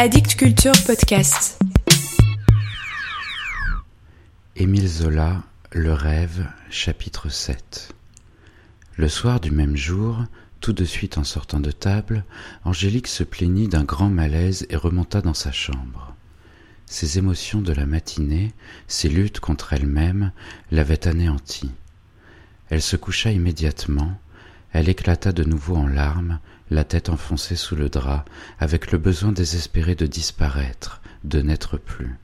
Addict Culture Podcast. Le rêve, chapitre 7. Le soir du même jour, tout de suite en sortant de table, Angélique se plaignit d'un grand malaise et remonta dans sa chambre. Ses émotions de la matinée, ses luttes contre elle-même, l'avaient anéantie. Elle se coucha immédiatement, elle éclata de nouveau en larmes, la tête enfoncée sous le drap, avec le besoin désespéré de disparaître, de n'être plus.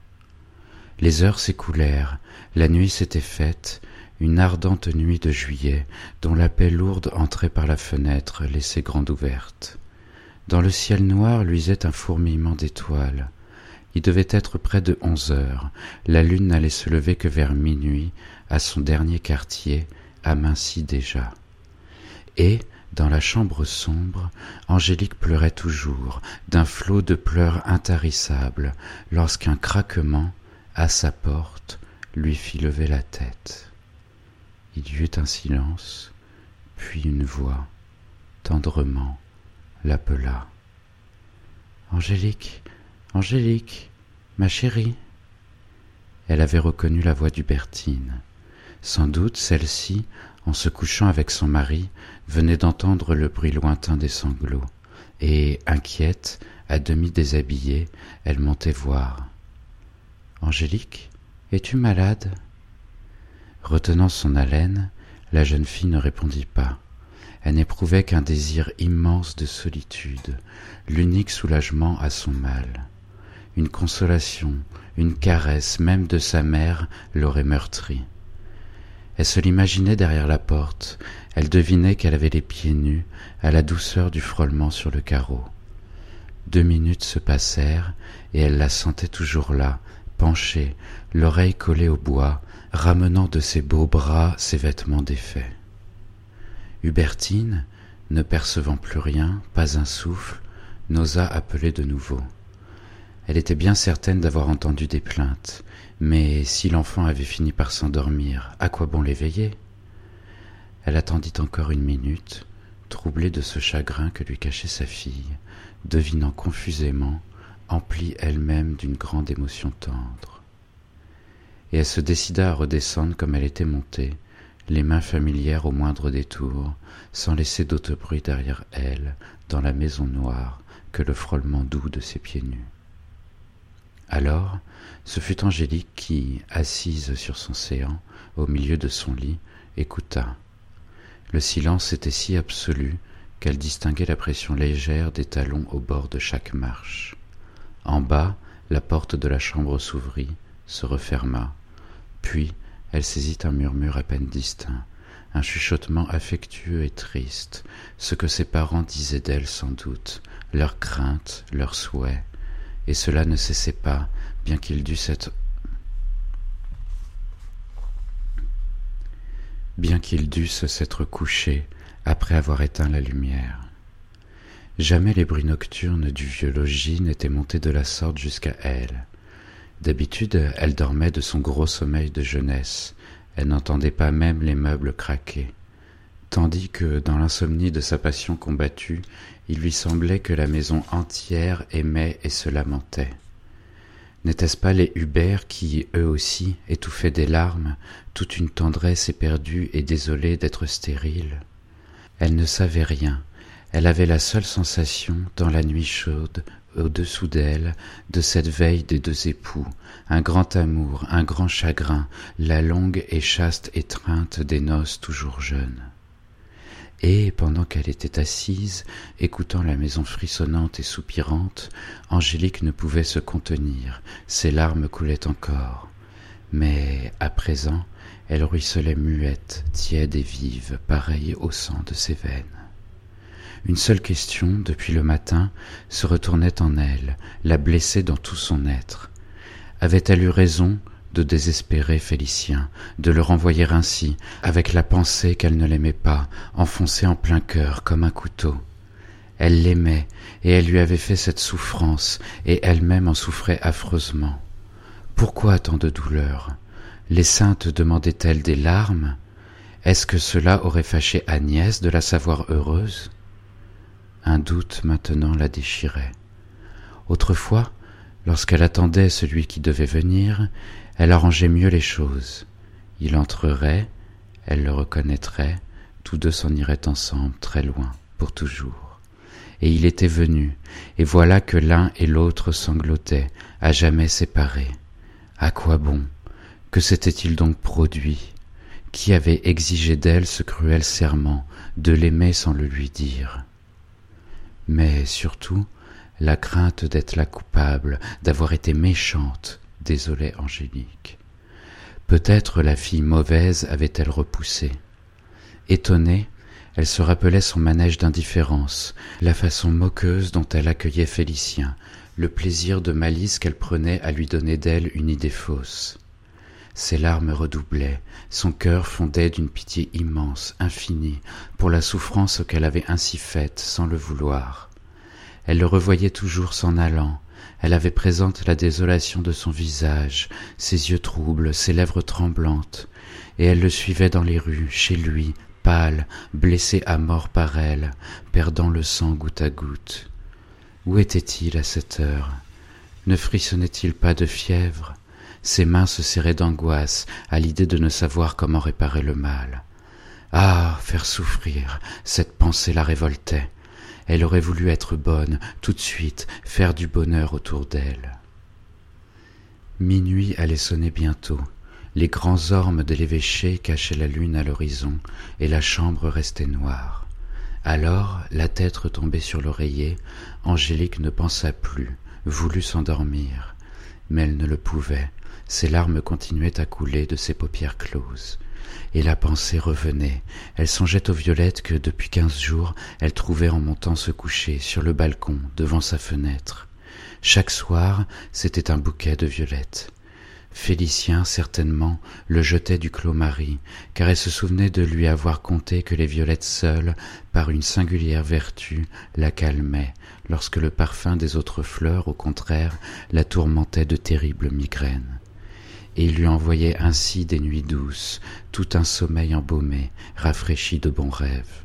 Les heures s'écoulèrent, la nuit s'était faite, une ardente nuit de juillet, dont la paix lourde entrait par la fenêtre, laissée grande ouverte. Dans le ciel noir luisait un fourmillement d'étoiles. Il devait être près de onze heures, la lune n'allait se lever que vers minuit, à son dernier quartier, aminci déjà. Et, dans la chambre sombre, Angélique pleurait toujours, d'un flot de pleurs intarissables, lorsqu'un craquement, à sa porte, lui fit lever la tête. Il y eut un silence, puis une voix, tendrement, l'appela. Angélique, Angélique, ma chérie. Elle avait reconnu la voix d'Hubertine. Sans doute celle-ci, en se couchant avec son mari, venait d'entendre le bruit lointain des sanglots, et, inquiète, à demi déshabillée, elle montait voir. Angélique, es-tu malade? Retenant son haleine, la jeune fille ne répondit pas. Elle n'éprouvait qu'un désir immense de solitude, l'unique soulagement à son mal. Une consolation, une caresse même de sa mère l'aurait meurtrie. Elle se l'imaginait derrière la porte, elle devinait qu'elle avait les pieds nus à la douceur du frôlement sur le carreau. Deux minutes se passèrent, et elle la sentait toujours là, penchée, l'oreille collée au bois, ramenant de ses beaux bras ses vêtements défaits. Hubertine, ne percevant plus rien, pas un souffle, n'osa appeler de nouveau. Elle était bien certaine d'avoir entendu des plaintes, mais si l'enfant avait fini par s'endormir, à quoi bon l'éveiller? Elle attendit encore une minute, troublée de ce chagrin que lui cachait sa fille, devinant confusément, emplie elle-même d'une grande émotion tendre. Et elle se décida à redescendre comme elle était montée, les mains familières au moindre détour, sans laisser d'autre bruit derrière elle, dans la maison noire, que le frôlement doux de ses pieds nus. Alors, ce fut Angélique qui, assise sur son séant, au milieu de son lit, écouta. Le silence était si absolu qu'elle distinguait la pression légère des talons au bord de chaque marche. En bas, la porte de la chambre s'ouvrit, se referma, puis elle saisit un murmure à peine distinct, un chuchotement affectueux et triste, ce que ses parents disaient d'elle sans doute, leurs craintes, leurs souhaits, et cela ne cessait pas, bien qu'il dût s'être bien qu'ils dussent s'être couchés après avoir éteint la lumière. Jamais les bruits nocturnes du vieux logis n'étaient montés de la sorte jusqu'à elle. D'habitude, elle dormait de son gros sommeil de jeunesse, elle n'entendait pas même les meubles craquer, tandis que, dans l'insomnie de sa passion combattue, il lui semblait que la maison entière aimait et se lamentait. N'étaient-ce pas les Hubert qui, eux aussi, étouffaient des larmes, toute une tendresse éperdue et désolée d'être stérile? Elle ne savait rien, elle avait la seule sensation, dans la nuit chaude, au-dessous d'elle, de cette veille des deux époux, un grand amour, un grand chagrin, la longue et chaste étreinte des noces toujours jeunes et pendant qu'elle était assise, écoutant la maison frissonnante et soupirante, Angélique ne pouvait se contenir, ses larmes coulaient encore. Mais à présent, elle ruisselait muette, tiède et vive, pareille au sang de ses veines. Une seule question, depuis le matin, se retournait en elle, la blessait dans tout son être. Avait-elle eu raison? De désespérer Félicien, de le renvoyer ainsi, avec la pensée qu'elle ne l'aimait pas, enfoncée en plein cœur comme un couteau. Elle l'aimait, et elle lui avait fait cette souffrance, et elle-même en souffrait affreusement. Pourquoi tant de douleur? Les saintes demandaient-elles des larmes? Est-ce que cela aurait fâché Agnès de la savoir heureuse? Un doute maintenant la déchirait. Autrefois, lorsqu'elle attendait celui qui devait venir, elle arrangeait mieux les choses. Il entrerait, elle le reconnaîtrait, tous deux s'en iraient ensemble très loin, pour toujours. Et il était venu, et voilà que l'un et l'autre sanglotaient, à jamais séparés. À quoi bon? Que s'était-il donc produit? Qui avait exigé d'elle ce cruel serment de l'aimer sans le lui dire? Mais surtout, la crainte d'être la coupable, d'avoir été méchante, désolait Angélique. Peut-être la fille mauvaise avait-elle repoussé. Étonnée, elle se rappelait son manège d'indifférence, la façon moqueuse dont elle accueillait Félicien, le plaisir de malice qu'elle prenait à lui donner d'elle une idée fausse. Ses larmes redoublaient, son cœur fondait d'une pitié immense, infinie, pour la souffrance qu'elle avait ainsi faite sans le vouloir. Elle le revoyait toujours s'en allant, elle avait présente la désolation de son visage, ses yeux troubles, ses lèvres tremblantes, et elle le suivait dans les rues, chez lui, pâle, blessé à mort par elle, perdant le sang goutte à goutte. Où était-il à cette heure? Ne frissonnait-il pas de fièvre? Ses mains se serraient d'angoisse à l'idée de ne savoir comment réparer le mal. Ah. Faire souffrir. Cette pensée la révoltait. Elle aurait voulu être bonne, tout de suite, faire du bonheur autour d'elle. Minuit allait sonner bientôt. Les grands ormes de l'évêché cachaient la lune à l'horizon, et la chambre restait noire. Alors, la tête retombée sur l'oreiller, Angélique ne pensa plus, voulut s'endormir. Mais elle ne le pouvait, ses larmes continuaient à couler de ses paupières closes et la pensée revenait. Elle songeait aux violettes que, depuis quinze jours, elle trouvait en montant se coucher sur le balcon devant sa fenêtre. Chaque soir, c'était un bouquet de violettes. Félicien, certainement, le jetait du clos Marie, car elle se souvenait de lui avoir conté que les violettes seules, par une singulière vertu, la calmaient, lorsque le parfum des autres fleurs, au contraire, la tourmentait de terribles migraines et lui envoyait ainsi des nuits douces, tout un sommeil embaumé, rafraîchi de bons rêves.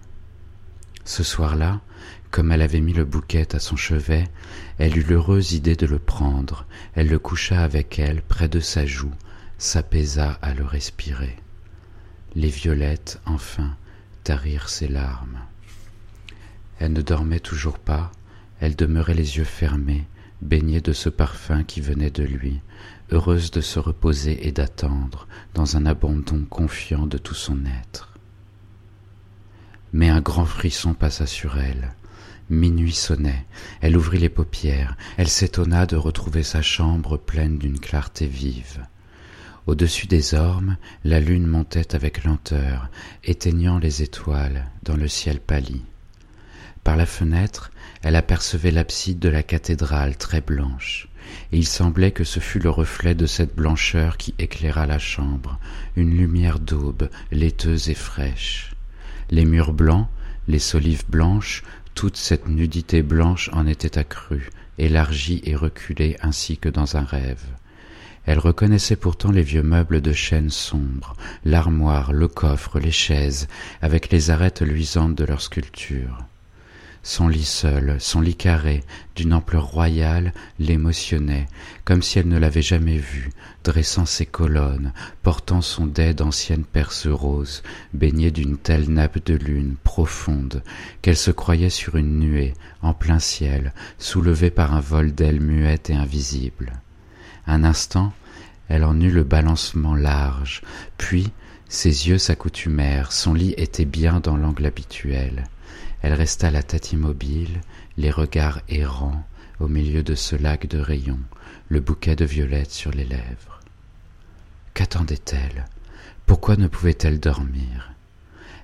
Ce soir-là, comme elle avait mis le bouquet à son chevet, elle eut l'heureuse idée de le prendre, elle le coucha avec elle près de sa joue, s'apaisa à le respirer. Les violettes, enfin, tarirent ses larmes. Elle ne dormait toujours pas, elle demeurait les yeux fermés, baignée de ce parfum qui venait de lui, heureuse de se reposer et d'attendre dans un abandon confiant de tout son être. Mais un grand frisson passa sur elle. Minuit sonnait, elle ouvrit les paupières, elle s'étonna de retrouver sa chambre pleine d'une clarté vive. Au-dessus des ormes, la lune montait avec lenteur, éteignant les étoiles dans le ciel pâli. Par la fenêtre, elle apercevait l'abside de la cathédrale très blanche et il semblait que ce fût le reflet de cette blancheur qui éclaira la chambre, une lumière d'aube, laiteuse et fraîche. Les murs blancs, les solives blanches, toute cette nudité blanche en était accrue, élargie et reculée ainsi que dans un rêve. Elle reconnaissait pourtant les vieux meubles de chêne sombre, l'armoire, le coffre, les chaises, avec les arêtes luisantes de leurs sculptures. Son lit seul, son lit carré, d'une ampleur royale, l'émotionnait, comme si elle ne l'avait jamais vu, dressant ses colonnes, portant son dais d'ancienne perce rose, baignée d'une telle nappe de lune profonde, qu'elle se croyait sur une nuée, en plein ciel, soulevée par un vol d'ailes muettes et invisibles. Un instant, elle en eut le balancement large, puis ses yeux s'accoutumèrent, son lit était bien dans l'angle habituel. Elle resta la tête immobile, les regards errants au milieu de ce lac de rayons, le bouquet de violettes sur les lèvres. Qu'attendait-elle? Pourquoi ne pouvait-elle dormir?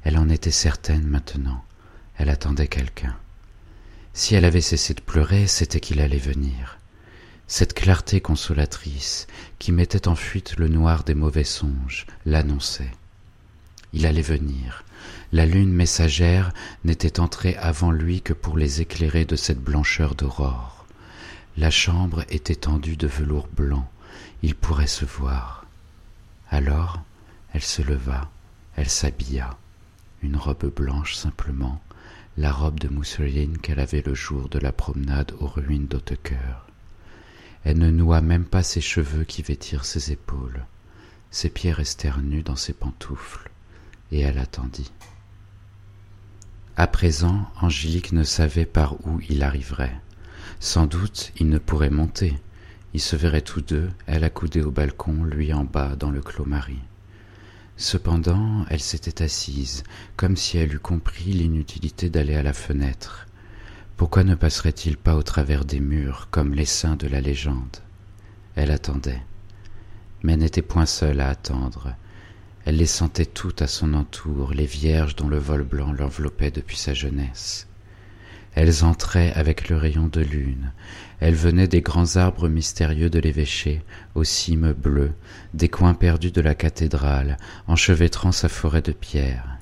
Elle en était certaine maintenant. Elle attendait quelqu'un. Si elle avait cessé de pleurer, c'était qu'il allait venir. Cette clarté consolatrice, qui mettait en fuite le noir des mauvais songes, l'annonçait. Il allait venir, la lune messagère n'était entrée avant lui que pour les éclairer de cette blancheur d'aurore. La chambre était tendue de velours blanc, il pourrait se voir. Alors elle se leva, elle s'habilla, une robe blanche simplement, la robe de mousseline qu'elle avait le jour de la promenade aux ruines d'Hautecoeur. Elle ne noua même pas ses cheveux qui vêtirent ses épaules. Ses pieds restèrent nus dans ses pantoufles, et elle attendit. À présent, Angélique ne savait par où il arriverait. Sans doute, il ne pourrait monter. Ils se verraient tous deux, elle accoudée au balcon, lui en bas dans le clos Marie. Cependant, elle s'était assise, comme si elle eût compris l'inutilité d'aller à la fenêtre. Pourquoi ne passerait-il pas au travers des murs, comme les de la légende? Elle attendait. Mais n'était point seule à attendre. Elle les sentait toutes à son entour, les vierges dont le vol blanc l'enveloppait depuis sa jeunesse. Elles entraient avec le rayon de lune. Elles venaient des grands arbres mystérieux de l'évêché, aux cimes bleues, des coins perdus de la cathédrale, enchevêtrant sa forêt de pierres.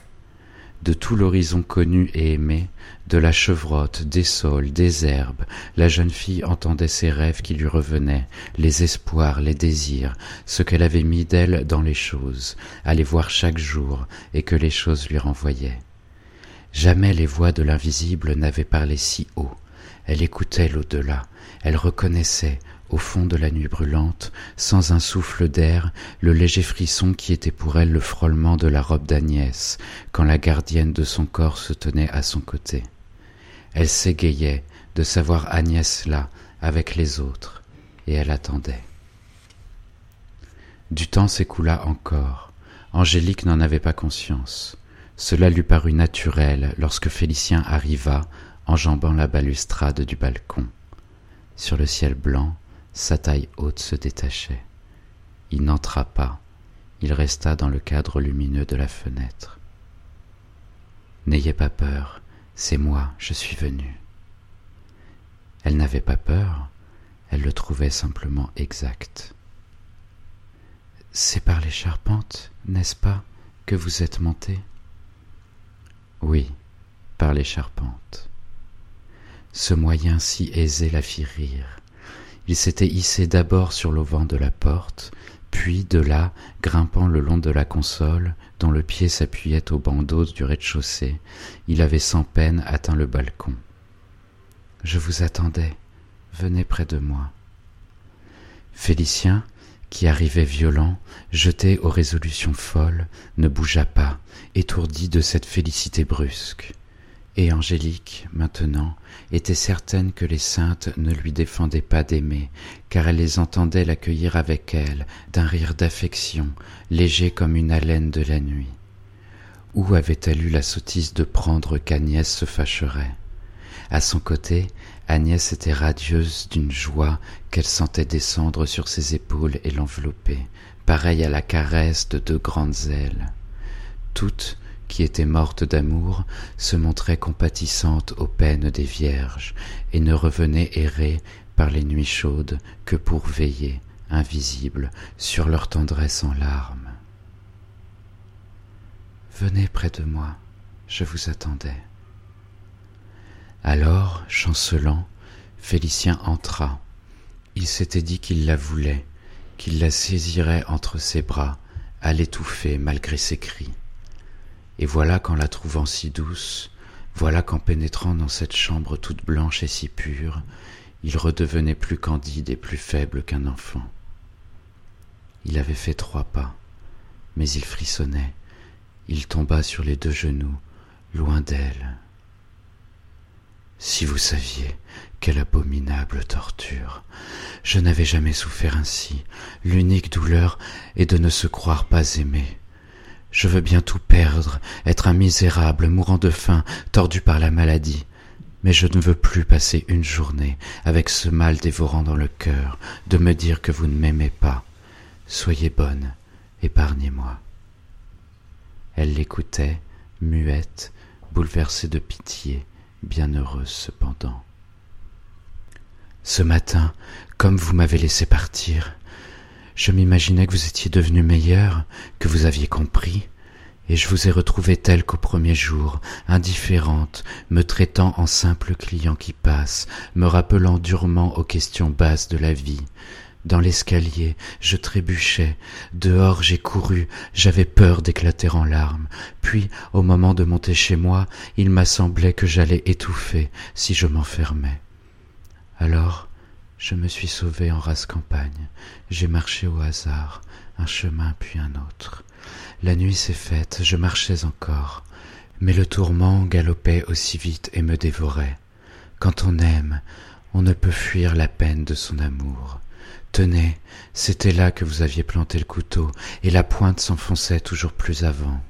De tout l'horizon connu et aimé, de la chevrotte, des saules, des herbes, la jeune fille entendait ses rêves qui lui revenaient, les espoirs, les désirs, ce qu'elle avait mis d'elle dans les choses, à les voir chaque jour, et que les choses lui renvoyaient. Jamais les voix de l'invisible n'avaient parlé si haut. Elle écoutait l'au-delà, elle reconnaissait, au fond de la nuit brûlante, sans un souffle d'air, le léger frisson qui était pour elle le frôlement de la robe d'Agnès, quand la gardienne de son corps se tenait à son côté. Elle s'égayait de savoir Agnès là, avec les autres, et elle attendait. Du temps s'écoula encore. Angélique n'en avait pas conscience. Cela lui parut naturel lorsque Félicien arriva, enjambant la balustrade du balcon. Sur le ciel blanc, sa taille haute se détachait. Il n'entra pas, il resta dans le cadre lumineux de la fenêtre. N'ayez pas peur, c'est moi, je suis venu. Elle n'avait pas peur, elle le trouvait simplement exact. C'est par les charpentes, n'est-ce pas, que vous êtes monté? Oui, par les charpentes. Ce moyen si aisé la fit rire. Il s'était hissé d'abord sur l'auvent de la porte, puis de là, grimpant le long de la console, dont le pied s'appuyait au bandeau du rez-de-chaussée, il avait sans peine atteint le balcon. Je vous attendais, venez près de moi. Félicien, qui arrivait violent, jeté aux résolutions folles, ne bougea pas, étourdi de cette félicité brusque. Et Angélique, maintenant, était certaine que les saintes ne lui défendaient pas d'aimer, car elle les entendait l'accueillir avec elle, d'un rire d'affection, léger comme une haleine de la nuit. Où avait-elle eu la sottise de prendre qu'Agnès se fâcherait? À son côté, Agnès était radieuse d'une joie qu'elle sentait descendre sur ses épaules et l'envelopper, pareille à la caresse de deux grandes ailes. Toutes, qui étaient mortes d'amour, se montraient compatissantes aux peines des vierges, et ne revenaient errer par les nuits chaudes que pour veiller, invisibles, sur leur tendresse en larmes. Venez près de moi, je vous attendais. Alors, chancelant, Félicien entra. Il s'était dit qu'il la voulait, qu'il la saisirait entre ses bras, à l'étouffer malgré ses cris. Et voilà qu'en la trouvant si douce, voilà qu'en pénétrant dans cette chambre toute blanche et si pure, il redevenait plus candide et plus faible qu'un enfant. Il avait fait trois pas, mais il frissonnait, il tomba sur les deux genoux, loin d'elle, si vous saviez quelle abominable torture. Je n'avais jamais souffert ainsi. L'unique douleur est de ne se croire pas aimé. Je veux bien tout perdre, être un misérable, mourant de faim, tordu par la maladie. Mais je ne veux plus passer une journée avec ce mal dévorant dans le cœur, de me dire que vous ne m'aimez pas. Soyez bonne, épargnez-moi. Elle l'écoutait, muette, bouleversée de pitié, bienheureuse cependant. Ce matin, comme vous m'avez laissé partir, je m'imaginais que vous étiez devenue meilleure, que vous aviez compris, et je vous ai retrouvée telle qu'au premier jour, indifférente, me traitant en simple client qui passe, me rappelant durement aux questions basses de la vie, Dans l'escalier, je trébuchais, dehors j'ai couru, j'avais peur d'éclater en larmes, puis, au moment de monter chez moi, il m'a semblé que j'allais étouffer si je m'enfermais. Alors, je me suis sauvé en rase campagne, j'ai marché au hasard, un chemin puis un autre. La nuit s'est faite, je marchais encore, mais le tourment galopait aussi vite et me dévorait. Quand on aime, on ne peut fuir la peine de son amour. Tenez, c'était là que vous aviez planté le couteau, et la pointe s'enfonçait toujours plus avant.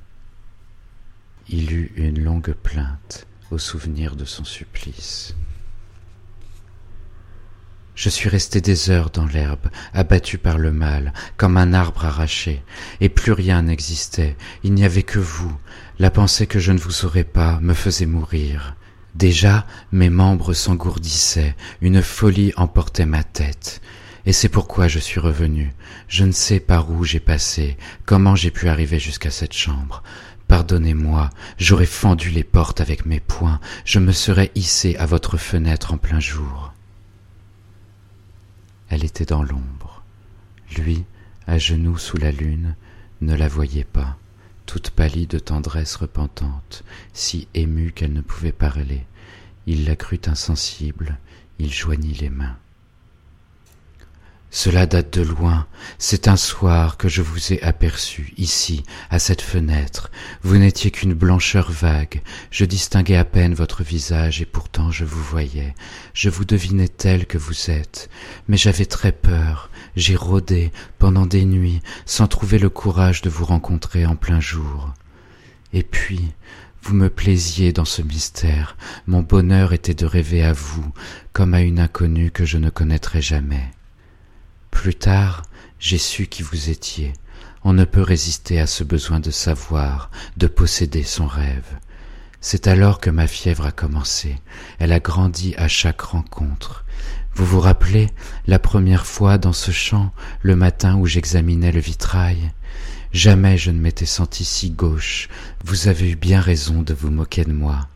Il eut une longue plainte au souvenir de son supplice. Je suis resté des heures dans l'herbe, abattu par le mal, comme un arbre arraché, et plus rien n'existait, il n'y avait que vous. La pensée que je ne vous aurais pas me faisait mourir. Déjà mes membres s'engourdissaient, une folie emportait ma tête. Et c'est pourquoi je suis revenu. Je ne sais par où j'ai passé, comment j'ai pu arriver jusqu'à cette chambre. Pardonnez-moi, j'aurais fendu les portes avec mes poings, je me serais hissé à votre fenêtre en plein jour. Elle était dans l'ombre. Lui, à genoux sous la lune, ne la voyait pas, toute pâlie de tendresse repentante, si émue qu'elle ne pouvait parler. Il la crut insensible, il joignit les mains. Cela date de loin. C'est un soir que je vous ai aperçu, ici, à cette fenêtre. Vous n'étiez qu'une blancheur vague. Je distinguais à peine votre visage et pourtant je vous voyais. Je vous devinais tel que vous êtes. Mais j'avais très peur. J'ai rôdé pendant des nuits sans trouver le courage de vous rencontrer en plein jour. Et puis, vous me plaisiez dans ce mystère. Mon bonheur était de rêver à vous, comme à une inconnue que je ne connaîtrai jamais. Plus tard, j'ai su qui vous étiez. On ne peut résister à ce besoin de savoir, de posséder son rêve. C'est alors que ma fièvre a commencé. Elle a grandi à chaque rencontre. Vous vous rappelez la première fois dans ce champ, le matin où j'examinais le vitrail? Jamais je ne m'étais senti si gauche. Vous avez eu bien raison de vous moquer de moi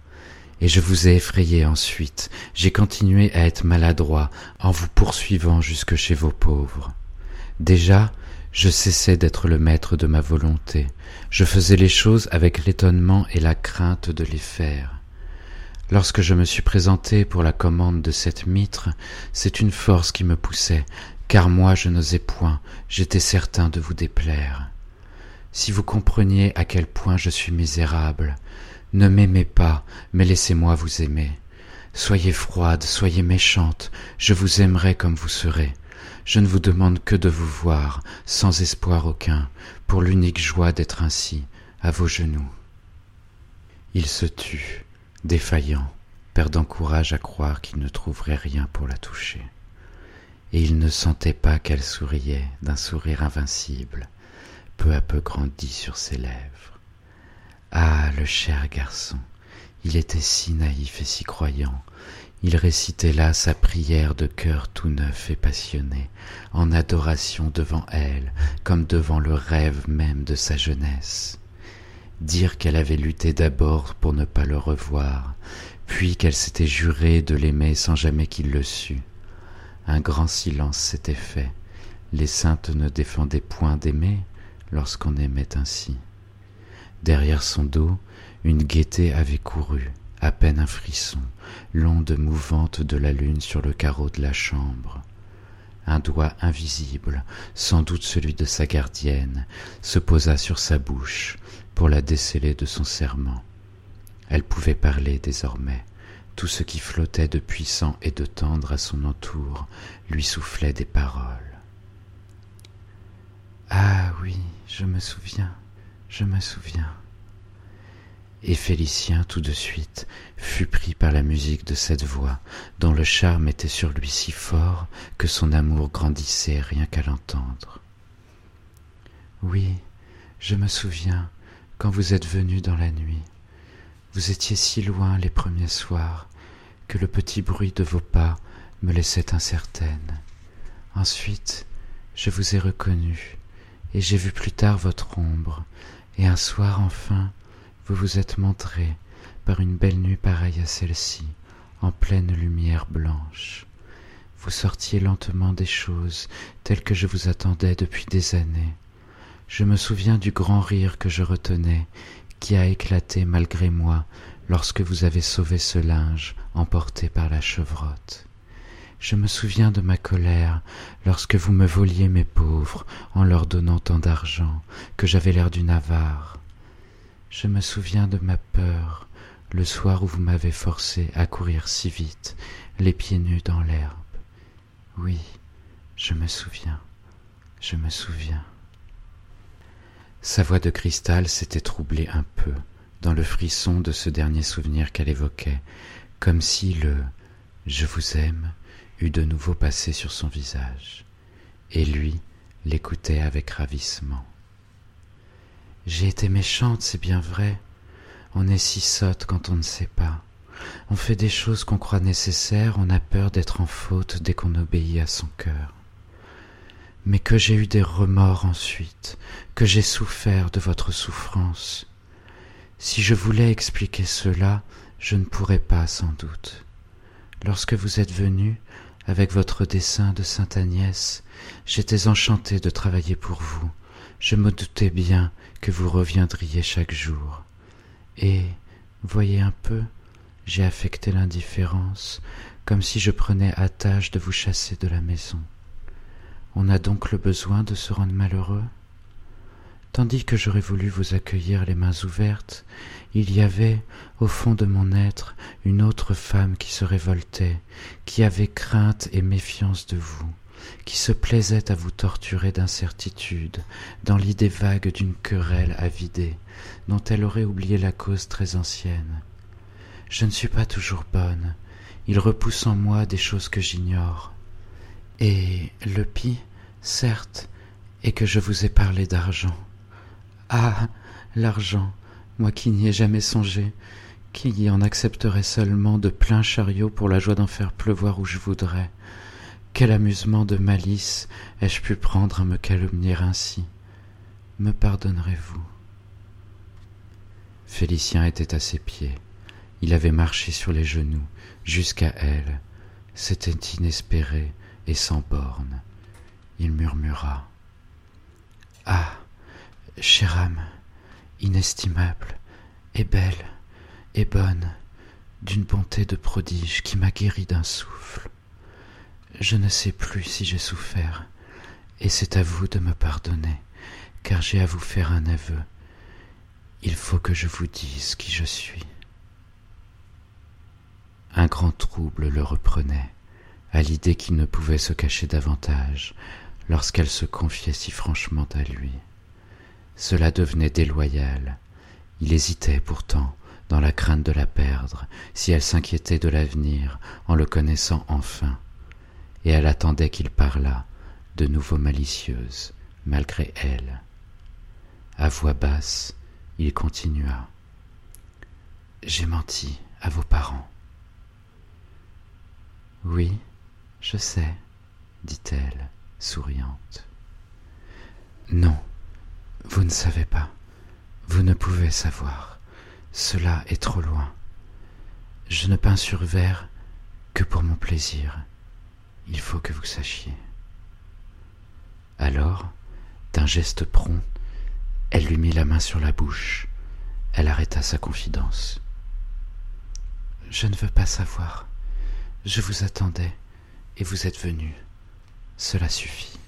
et je vous ai effrayé ensuite. J'ai continué à être maladroit en vous poursuivant jusque chez vos pauvres. Déjà, je cessais d'être le maître de ma volonté. Je faisais les choses avec l'étonnement et la crainte de les faire. Lorsque je me suis présenté pour la commande de cette mitre, c'est une force qui me poussait, car moi je n'osais point, j'étais certain de vous déplaire. Si vous compreniez à quel point je suis misérable, ne m'aimez pas, mais laissez-moi vous aimer. Soyez froide, soyez méchante, je vous aimerai comme vous serez. Je ne vous demande que de vous voir, sans espoir aucun, pour l'unique joie d'être ainsi, à vos genoux. Il se tut, défaillant, perdant courage à croire qu'il ne trouverait rien pour la toucher. Et il ne sentait pas qu'elle souriait d'un sourire invincible, peu à peu grandi sur ses lèvres. Ah, le cher garçon, il était si naïf et si croyant. Il récitait là sa prière de cœur tout neuf et passionné, en adoration devant elle, comme devant le rêve même de sa jeunesse. Dire qu'elle avait lutté d'abord pour ne pas le revoir, puis qu'elle s'était jurée de l'aimer sans jamais qu'il le sût. Un grand silence s'était fait. Les saintes ne défendaient point d'aimer lorsqu'on aimait ainsi. Derrière son dos, une gaieté avait couru, à peine un frisson, l'onde mouvante de la lune sur le carreau de la chambre. Un doigt invisible, sans doute celui de sa gardienne, se posa sur sa bouche pour la déceler de son serment. Elle pouvait parler désormais. Tout ce qui flottait de puissant et de tendre à son entour lui soufflait des paroles. Ah oui, je me souviens. Je me souviens. Et Félicien, tout de suite, fut pris par la musique de cette voix, dont le charme était sur lui si fort que son amour grandissait rien qu'à l'entendre. Oui, je me souviens, quand vous êtes venu dans la nuit, vous étiez si loin les premiers soirs que le petit bruit de vos pas me laissait incertaine. Ensuite, je vous ai reconnu, et j'ai vu plus tard votre ombre, et un soir enfin, vous vous êtes montré par une belle nuit pareille à celle-ci, en pleine lumière blanche. vous sortiez lentement des choses telles que je vous attendais depuis des années. Je me souviens du grand rire que je retenais, qui a éclaté malgré moi lorsque vous avez sauvé ce linge emporté par la chevrotte. Je me souviens de ma colère lorsque vous me voliez mes pauvres en leur donnant tant d'argent que j'avais l'air d'une avare. Je me souviens de ma peur le soir où vous m'avez forcé à courir si vite, les pieds nus dans l'herbe. Oui, je me souviens, je me souviens. Sa voix de cristal s'était troublée un peu dans le frisson de ce dernier souvenir qu'elle évoquait, comme si le Je vous aime eût de nouveau passé sur son visage, et lui l'écoutait avec ravissement. J'ai été méchante, c'est bien vrai. On est si sotte quand on ne sait pas. On fait des choses qu'on croit nécessaires, on a peur d'être en faute dès qu'on obéit à son cœur. Mais que j'ai eu des remords ensuite, que j'ai souffert de votre souffrance. Si je voulais expliquer cela, je ne pourrais pas sans doute. Lorsque vous êtes venu, avec votre dessin de Sainte Agnès, j'étais enchanté de travailler pour vous. Je me doutais bien que vous reviendriez chaque jour. Et, voyez un peu, j'ai affecté l'indifférence, comme si je prenais à tâche de vous chasser de la maison. On a donc le besoin de se rendre malheureux? Tandis que j'aurais voulu vous accueillir les mains ouvertes, il y avait, au fond de mon être, une autre femme qui se révoltait, qui avait crainte et méfiance de vous, qui se plaisait à vous torturer d'incertitude, dans l'idée vague d'une querelle avidée, dont elle aurait oublié la cause très ancienne. Je ne suis pas toujours bonne, il repousse en moi des choses que j'ignore. Et le pis, certes, est que je vous ai parlé d'argent. Ah. L'argent, moi qui n'y ai jamais songé, qui en accepterait seulement de plein chariot pour la joie d'en faire pleuvoir où je voudrais. Quel amusement de malice ai-je pu prendre à me calomnier ainsi? Me pardonnerez-vous? Félicien était à ses pieds. Il avait marché sur les genoux jusqu'à elle. C'était inespéré et sans borne. Il murmura. Ah. Chère âme, inestimable, et belle, et bonne, d'une bonté de prodige qui m'a guéri d'un souffle. Je ne sais plus si j'ai souffert, et c'est à vous de me pardonner, car j'ai à vous faire un aveu. Il faut que je vous dise qui je suis. Un grand trouble le reprenait, à l'idée qu'il ne pouvait se cacher davantage lorsqu'elle se confiait si franchement à lui. Cela devenait déloyal. Il hésitait pourtant, dans la crainte de la perdre, si elle s'inquiétait de l'avenir en le connaissant enfin, et elle attendait qu'il parlât, de nouveau malicieuse, malgré elle. À voix basse, il continua. J'ai menti à vos parents. Oui, je sais, dit-elle, souriante. Non, vous ne savez pas, vous ne pouvez savoir, cela est trop loin. Je ne peins sur verre que pour mon plaisir, il faut que vous sachiez. Alors, d'un geste prompt, elle lui mit la main sur la bouche, elle arrêta sa confidence. Je ne veux pas savoir, je vous attendais et vous êtes venu, cela suffit.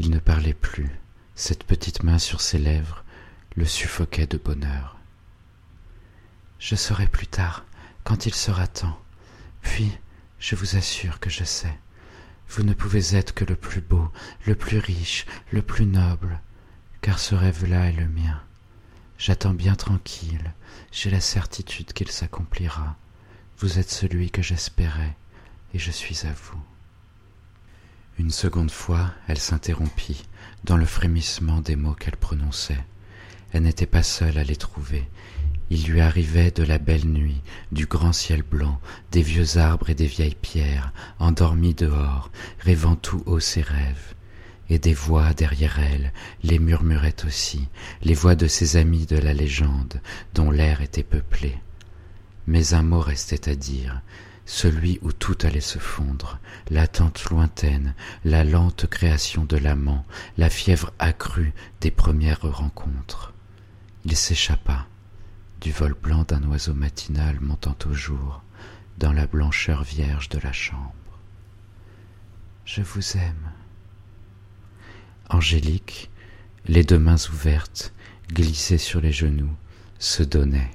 Il ne parlait plus, cette petite main sur ses lèvres le suffoquait de bonheur. Je saurai plus tard, quand il sera temps. Puis, je vous assure que je sais. Vous ne pouvez être que le plus beau, le plus riche, le plus noble, car ce rêve-là est le mien. J'attends bien tranquille, j'ai la certitude qu'il s'accomplira. Vous êtes celui que j'espérais, et je suis à vous. Une seconde fois, elle s'interrompit, dans le frémissement des mots qu'elle prononçait. Elle n'était pas seule à les trouver. Il lui arrivait de la belle nuit, du grand ciel blanc, des vieux arbres et des vieilles pierres, endormis dehors, rêvant tout haut ses rêves. Et des voix derrière elle les murmuraient aussi, les voix de ses amis de la légende, dont l'air était peuplé. Mais un mot restait à dire, celui où tout allait se fondre, l'attente lointaine, la lente création de l'amant, la fièvre accrue des premières rencontres. Il s'échappa du vol blanc d'un oiseau matinal montant au jour dans la blancheur vierge de la chambre. Je vous aime. Angélique, les deux mains ouvertes, glissées sur les genoux, se donnait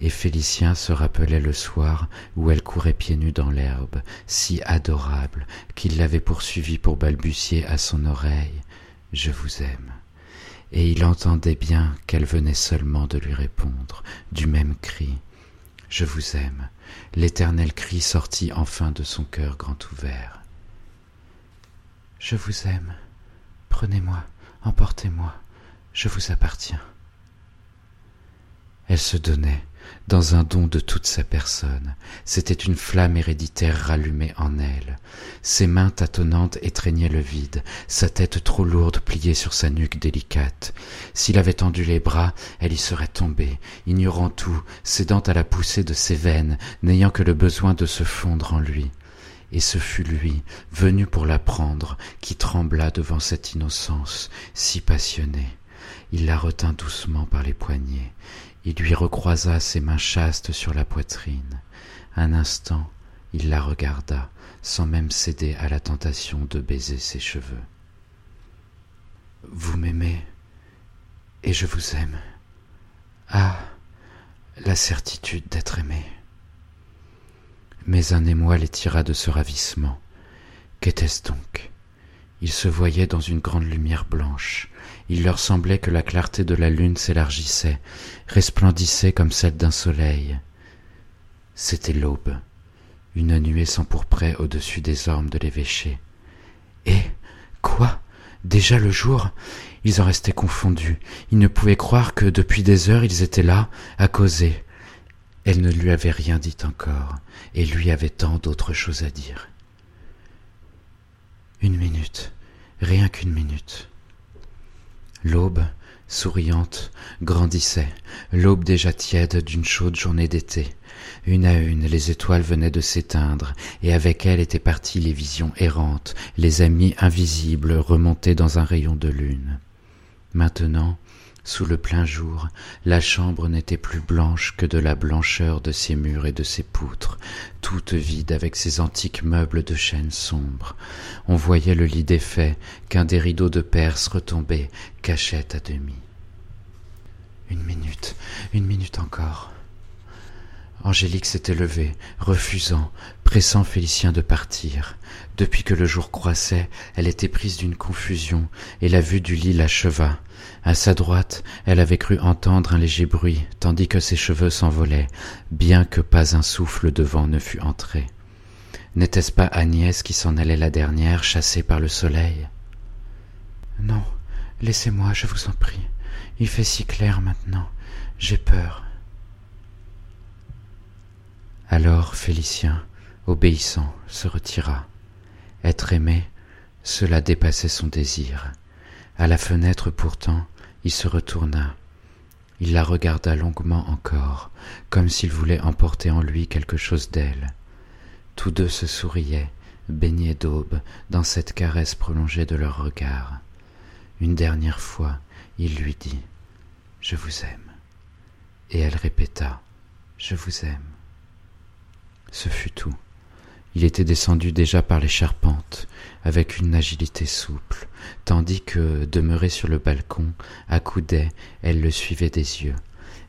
et Félicien se rappelait le soir où elle courait pieds nus dans l'herbe, si adorable qu'il l'avait poursuivie pour balbutier à son oreille Je vous aime. Et il entendait bien qu'elle venait seulement de lui répondre, du même cri Je vous aime, l'éternel cri sortit enfin de son cœur grand ouvert. Je vous aime, prenez-moi, emportez-moi, je vous appartiens. Elle se donnait, dans un don de toute sa personne. C'était une flamme héréditaire rallumée en elle. Ses mains tâtonnantes étreignaient le vide, sa tête trop lourde pliée sur sa nuque délicate. S'il avait tendu les bras, elle y serait tombée, ignorant tout, cédant à la poussée de ses veines, n'ayant que le besoin de se fondre en lui. Et ce fut lui, venu pour la prendre, qui trembla devant cette innocence si passionnée. Il la retint doucement par les poignets. Il lui recroisa ses mains chastes sur la poitrine. Un instant, il la regarda, sans même céder à la tentation de baiser ses cheveux. Vous m'aimez, et je vous aime. Ah, la certitude d'être aimé. Mais un émoi les tira de ce ravissement. Qu'était-ce donc? Ils se voyaient dans une grande lumière blanche, il leur semblait que la clarté de la lune s'élargissait, resplendissait comme celle d'un soleil. C'était l'aube, une nuée s'empourprait au-dessus des ormes de l'évêché. Et quoi? Déjà le jour? Ils en restaient confondus. Ils ne pouvaient croire que depuis des heures ils étaient là, à causer. Elle ne lui avait rien dit encore, et lui avait tant d'autres choses à dire. Une minute, rien qu'une minute. L'aube, souriante, grandissait, l'aube déjà tiède d'une chaude journée d'été. Une à une, les étoiles venaient de s'éteindre, et avec elles étaient parties les visions errantes, les amis invisibles remontés dans un rayon de lune. Maintenant, sous le plein jour, la chambre n'était plus blanche que de la blancheur de ses murs et de ses poutres, toute vide avec ses antiques meubles de chêne sombre. On voyait le lit défait qu'un des rideaux de Perse retombés cachait à demi. Une minute, une minute encore. Angélique s'était levée, refusant, pressant Félicien de partir. Depuis que le jour croissait, elle était prise d'une confusion, et la vue du lit l'acheva. À sa droite, elle avait cru entendre un léger bruit, tandis que ses cheveux s'envolaient, bien que pas un souffle de vent ne fût entré. N'était-ce pas Agnès qui s'en allait la dernière, chassée par le soleil? Non, laissez-moi, je vous en prie. Il fait si clair maintenant. J'ai peur. Alors Félicien, obéissant, se retira. Être aimé, cela dépassait son désir. À la fenêtre pourtant, il se retourna. Il la regarda longuement encore, comme s'il voulait emporter en lui quelque chose d'elle. Tous deux se souriaient, baignés d'aube, dans cette caresse prolongée de leurs regards. Une dernière fois, il lui dit Je vous aime. Et elle répéta Je vous aime. Ce fut tout. Il était descendu déjà par les charpentes, avec une agilité souple, tandis que, demeurée sur le balcon, accoudée, elle le suivait des yeux.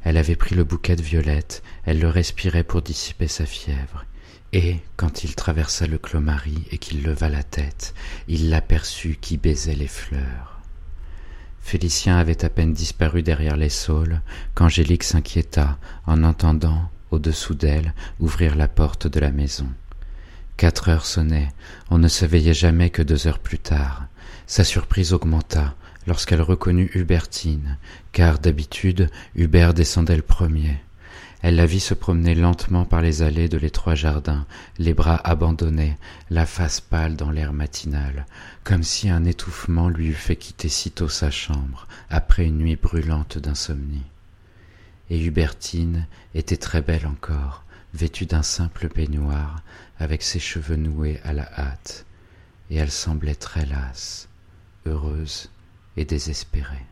Elle avait pris le bouquet de violettes, elle le respirait pour dissiper sa fièvre. Et, quand il traversa le clos-marie et qu'il leva la tête, il l'aperçut qui baisait les fleurs. Félicien avait à peine disparu derrière les saules qu'Angélique s'inquiéta en entendant, au-dessous d'elle, ouvrir la porte de la maison. Quatre heures sonnaient, on ne se veillait jamais que deux heures plus tard. Sa surprise augmenta lorsqu'elle reconnut Hubertine, car d'habitude Hubert descendait le premier. Elle la vit se promener lentement par les allées de l'étroit jardin, les bras abandonnés, la face pâle dans l'air matinal, comme si un étouffement lui eût fait quitter sitôt sa chambre, après une nuit brûlante d'insomnie et Hubertine était très belle encore, vêtue d'un simple peignoir, avec ses cheveux noués à la hâte, et elle semblait très lasse, heureuse et désespérée.